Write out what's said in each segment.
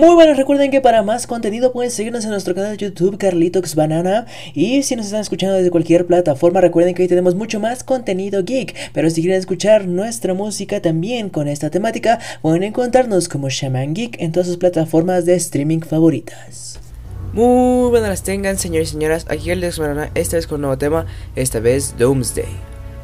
Muy bueno, recuerden que para más contenido pueden seguirnos en nuestro canal de YouTube Carlitox Banana y si nos están escuchando desde cualquier plataforma recuerden que hoy tenemos mucho más contenido geek, pero si quieren escuchar nuestra música también con esta temática pueden encontrarnos como Shaman Geek en todas sus plataformas de streaming favoritas. Muy buenas tengan señores y señoras, aquí Carlitox Banana, esta vez con un nuevo tema, esta vez Doomsday.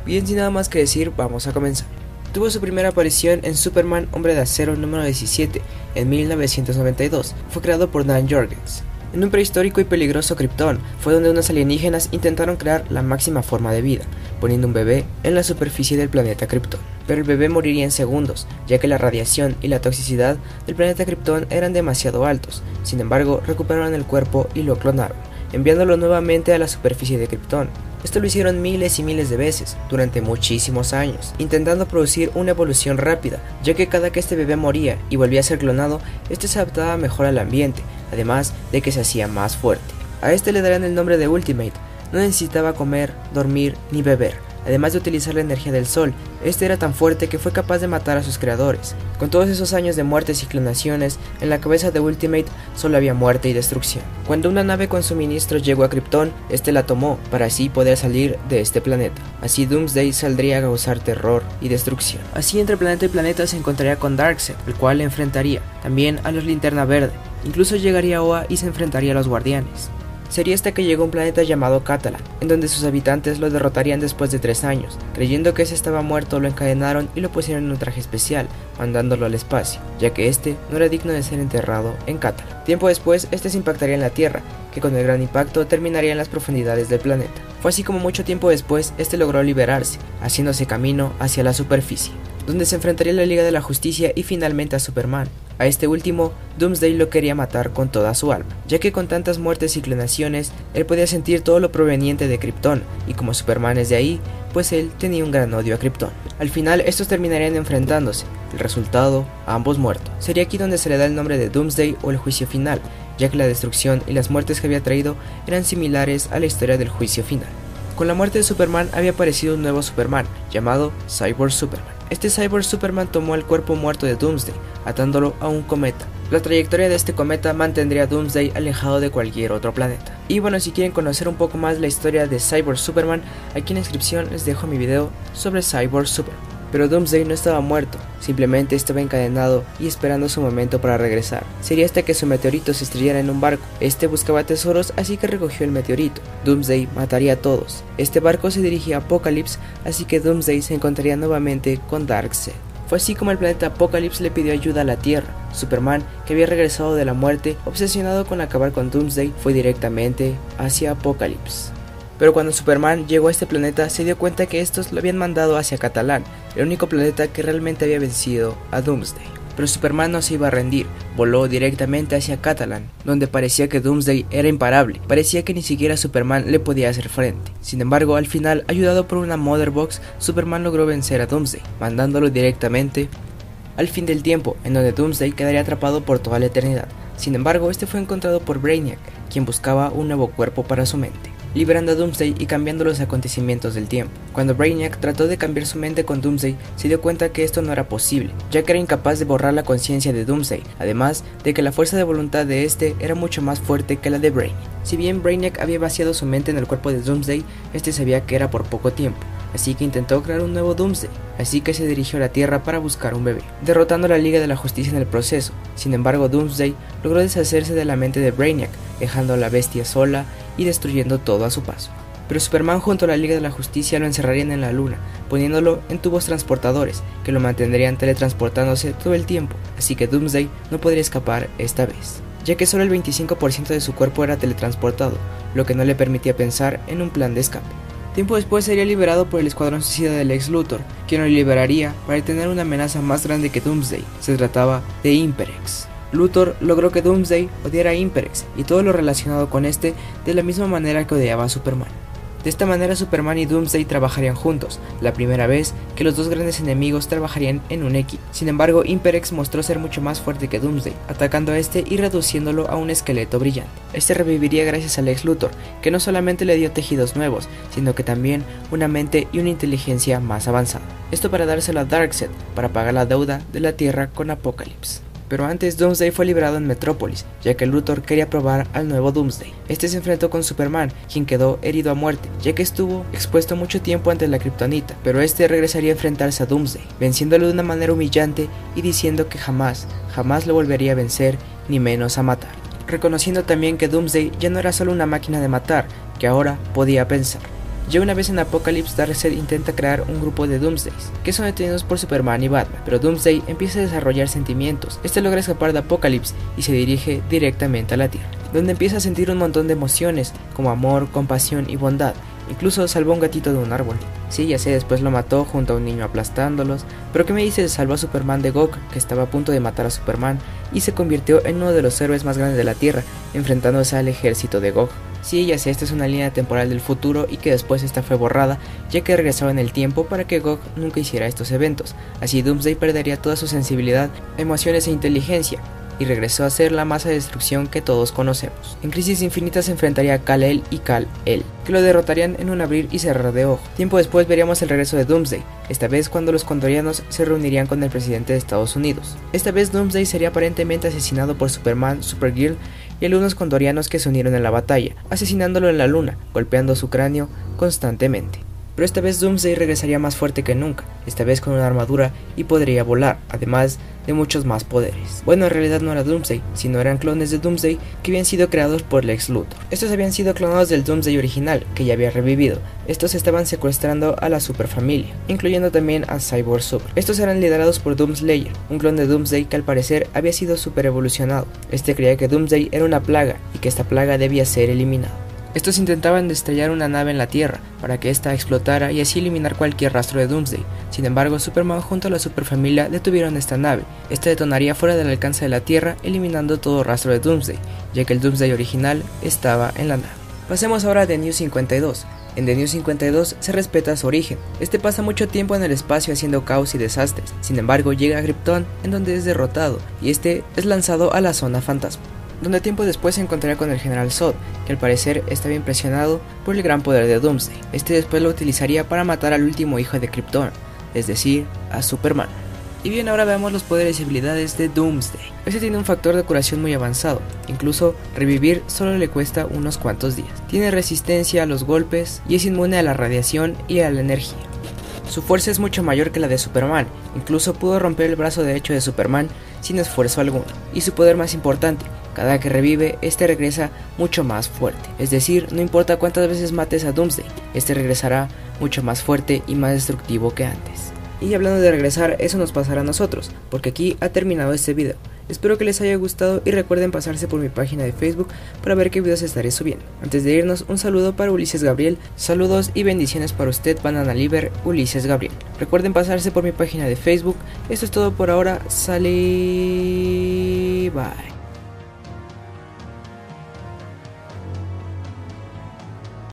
Bien sin nada más que decir, vamos a comenzar. Tuvo su primera aparición en Superman Hombre de Acero número 17 en 1992. Fue creado por Dan Jorgens. En un prehistórico y peligroso Krypton fue donde unos alienígenas intentaron crear la máxima forma de vida, poniendo un bebé en la superficie del planeta Krypton. Pero el bebé moriría en segundos, ya que la radiación y la toxicidad del planeta Krypton eran demasiado altos. Sin embargo, recuperaron el cuerpo y lo clonaron, enviándolo nuevamente a la superficie de Krypton. Esto lo hicieron miles y miles de veces, durante muchísimos años, intentando producir una evolución rápida, ya que cada que este bebé moría y volvía a ser clonado, este se adaptaba mejor al ambiente, además de que se hacía más fuerte. A este le darían el nombre de Ultimate, no necesitaba comer, dormir ni beber, además de utilizar la energía del sol. Este era tan fuerte que fue capaz de matar a sus creadores. Con todos esos años de muertes y clonaciones, en la cabeza de Ultimate solo había muerte y destrucción. Cuando una nave con suministros llegó a Krypton, este la tomó para así poder salir de este planeta. Así Doomsday saldría a causar terror y destrucción. Así entre planeta y planeta se encontraría con Darkseid, el cual le enfrentaría, también a los Linterna Verde. Incluso llegaría a Oa y se enfrentaría a los Guardianes sería hasta que llegó a un planeta llamado Catalan, en donde sus habitantes lo derrotarían después de tres años. Creyendo que ese estaba muerto, lo encadenaron y lo pusieron en un traje especial, mandándolo al espacio, ya que este no era digno de ser enterrado en Catalan. Tiempo después, este se impactaría en la Tierra, que con el gran impacto terminaría en las profundidades del planeta. Fue así como mucho tiempo después, este logró liberarse, haciéndose camino hacia la superficie, donde se enfrentaría la Liga de la Justicia y finalmente a Superman. A este último, Doomsday lo quería matar con toda su alma, ya que con tantas muertes y clonaciones, él podía sentir todo lo proveniente de Krypton, y como Superman es de ahí, pues él tenía un gran odio a Krypton. Al final, estos terminarían enfrentándose, el resultado, ambos muertos. Sería aquí donde se le da el nombre de Doomsday o el juicio final, ya que la destrucción y las muertes que había traído eran similares a la historia del juicio final. Con la muerte de Superman había aparecido un nuevo Superman, llamado Cyborg Superman. Este Cyborg Superman tomó el cuerpo muerto de Doomsday, atándolo a un cometa. La trayectoria de este cometa mantendría a Doomsday alejado de cualquier otro planeta. Y bueno, si quieren conocer un poco más la historia de Cyborg Superman, aquí en la descripción les dejo mi video sobre Cyborg Superman. Pero Doomsday no estaba muerto, simplemente estaba encadenado y esperando su momento para regresar. Sería hasta que su meteorito se estrellara en un barco. Este buscaba tesoros, así que recogió el meteorito. Doomsday mataría a todos. Este barco se dirigía a Apocalypse, así que Doomsday se encontraría nuevamente con Darkseid. Fue así como el planeta Apocalypse le pidió ayuda a la Tierra. Superman, que había regresado de la muerte, obsesionado con acabar con Doomsday, fue directamente hacia Apocalypse. Pero cuando Superman llegó a este planeta se dio cuenta que estos lo habían mandado hacia Catalán, el único planeta que realmente había vencido a Doomsday. Pero Superman no se iba a rendir, voló directamente hacia Catalan, donde parecía que Doomsday era imparable, parecía que ni siquiera Superman le podía hacer frente. Sin embargo, al final, ayudado por una Mother Box, Superman logró vencer a Doomsday, mandándolo directamente al fin del tiempo, en donde Doomsday quedaría atrapado por toda la eternidad. Sin embargo, este fue encontrado por Brainiac, quien buscaba un nuevo cuerpo para su mente liberando a Doomsday y cambiando los acontecimientos del tiempo. Cuando Brainiac trató de cambiar su mente con Doomsday, se dio cuenta que esto no era posible, ya que era incapaz de borrar la conciencia de Doomsday, además de que la fuerza de voluntad de este era mucho más fuerte que la de Brainiac. Si bien Brainiac había vaciado su mente en el cuerpo de Doomsday, este sabía que era por poco tiempo, así que intentó crear un nuevo Doomsday, así que se dirigió a la Tierra para buscar un bebé, derrotando a la Liga de la Justicia en el proceso. Sin embargo, Doomsday logró deshacerse de la mente de Brainiac, dejando a la bestia sola y destruyendo todo a su paso. Pero Superman junto a la Liga de la Justicia lo encerrarían en la luna, poniéndolo en tubos transportadores, que lo mantendrían teletransportándose todo el tiempo, así que Doomsday no podría escapar esta vez, ya que solo el 25% de su cuerpo era teletransportado, lo que no le permitía pensar en un plan de escape. Tiempo después sería liberado por el escuadrón suicida del ex Luthor, quien lo liberaría para tener una amenaza más grande que Doomsday. Se trataba de Imperex. Luthor logró que Doomsday odiara a Imperex y todo lo relacionado con este de la misma manera que odiaba a Superman. De esta manera Superman y Doomsday trabajarían juntos, la primera vez que los dos grandes enemigos trabajarían en un equipo. Sin embargo, Imperex mostró ser mucho más fuerte que Doomsday, atacando a este y reduciéndolo a un esqueleto brillante. Este reviviría gracias al ex Luthor, que no solamente le dio tejidos nuevos, sino que también una mente y una inteligencia más avanzada. Esto para dárselo a Darkseid, para pagar la deuda de la Tierra con Apocalypse. Pero antes Doomsday fue liberado en Metrópolis, ya que Luthor quería probar al nuevo Doomsday. Este se enfrentó con Superman, quien quedó herido a muerte, ya que estuvo expuesto mucho tiempo ante la kriptonita, pero este regresaría a enfrentarse a Doomsday, venciéndolo de una manera humillante y diciendo que jamás, jamás lo volvería a vencer, ni menos a matar. Reconociendo también que Doomsday ya no era solo una máquina de matar, que ahora podía pensar. Ya una vez en Apocalypse, Darkseid intenta crear un grupo de Doomsdays, que son detenidos por Superman y Batman, pero Doomsday empieza a desarrollar sentimientos. Este logra escapar de Apocalypse y se dirige directamente a la Tierra, donde empieza a sentir un montón de emociones, como amor, compasión y bondad. Incluso salvó a un gatito de un árbol. Sí, ya sé, después lo mató junto a un niño aplastándolos. Pero ¿qué me dice? Salvó a Superman de Gok, que estaba a punto de matar a Superman, y se convirtió en uno de los héroes más grandes de la Tierra, enfrentándose al ejército de Gok. Sí, ya sé, esta es una línea temporal del futuro y que después esta fue borrada, ya que regresaba en el tiempo para que Gok nunca hiciera estos eventos. Así Doomsday perdería toda su sensibilidad, emociones e inteligencia, y regresó a ser la masa de destrucción que todos conocemos. En Crisis Infinita se enfrentaría a Kal-El y Kal-El, que lo derrotarían en un abrir y cerrar de ojo. Tiempo después veríamos el regreso de Doomsday, esta vez cuando los condorianos se reunirían con el presidente de Estados Unidos. Esta vez Doomsday sería aparentemente asesinado por Superman, Supergirl y algunos condorianos que se unieron en la batalla, asesinándolo en la luna, golpeando su cráneo constantemente. Pero esta vez Doomsday regresaría más fuerte que nunca, esta vez con una armadura y podría volar, además de muchos más poderes. Bueno, en realidad no era Doomsday, sino eran clones de Doomsday que habían sido creados por Lex Luthor. Estos habían sido clonados del Doomsday original, que ya había revivido. Estos estaban secuestrando a la superfamilia, incluyendo también a Cyborg Super. Estos eran liderados por Doomslayer, un clon de Doomsday que al parecer había sido super evolucionado. Este creía que Doomsday era una plaga y que esta plaga debía ser eliminada. Estos intentaban destrellar una nave en la Tierra para que ésta explotara y así eliminar cualquier rastro de Doomsday. Sin embargo, Superman junto a la superfamilia detuvieron esta nave. Esta detonaría fuera del alcance de la Tierra, eliminando todo rastro de Doomsday, ya que el Doomsday original estaba en la nave. Pasemos ahora a The New 52. En The New 52 se respeta su origen. Este pasa mucho tiempo en el espacio haciendo caos y desastres. Sin embargo, llega a Krypton, en donde es derrotado, y este es lanzado a la zona fantasma donde tiempo después se encontrará con el general Zod, que al parecer estaba impresionado por el gran poder de Doomsday. Este después lo utilizaría para matar al último hijo de Krypton, es decir, a Superman. Y bien, ahora veamos los poderes y habilidades de Doomsday. Este tiene un factor de curación muy avanzado, incluso revivir solo le cuesta unos cuantos días. Tiene resistencia a los golpes y es inmune a la radiación y a la energía. Su fuerza es mucho mayor que la de Superman, incluso pudo romper el brazo derecho de Superman sin esfuerzo alguno. Y su poder más importante, cada que revive, este regresa mucho más fuerte. Es decir, no importa cuántas veces mates a Doomsday, este regresará mucho más fuerte y más destructivo que antes. Y hablando de regresar, eso nos pasará a nosotros, porque aquí ha terminado este video. Espero que les haya gustado y recuerden pasarse por mi página de Facebook para ver qué videos estaré subiendo. Antes de irnos, un saludo para Ulises Gabriel, saludos y bendiciones para usted, Banana Liber, Ulises Gabriel. Recuerden pasarse por mi página de Facebook. Esto es todo por ahora, sale... Bye.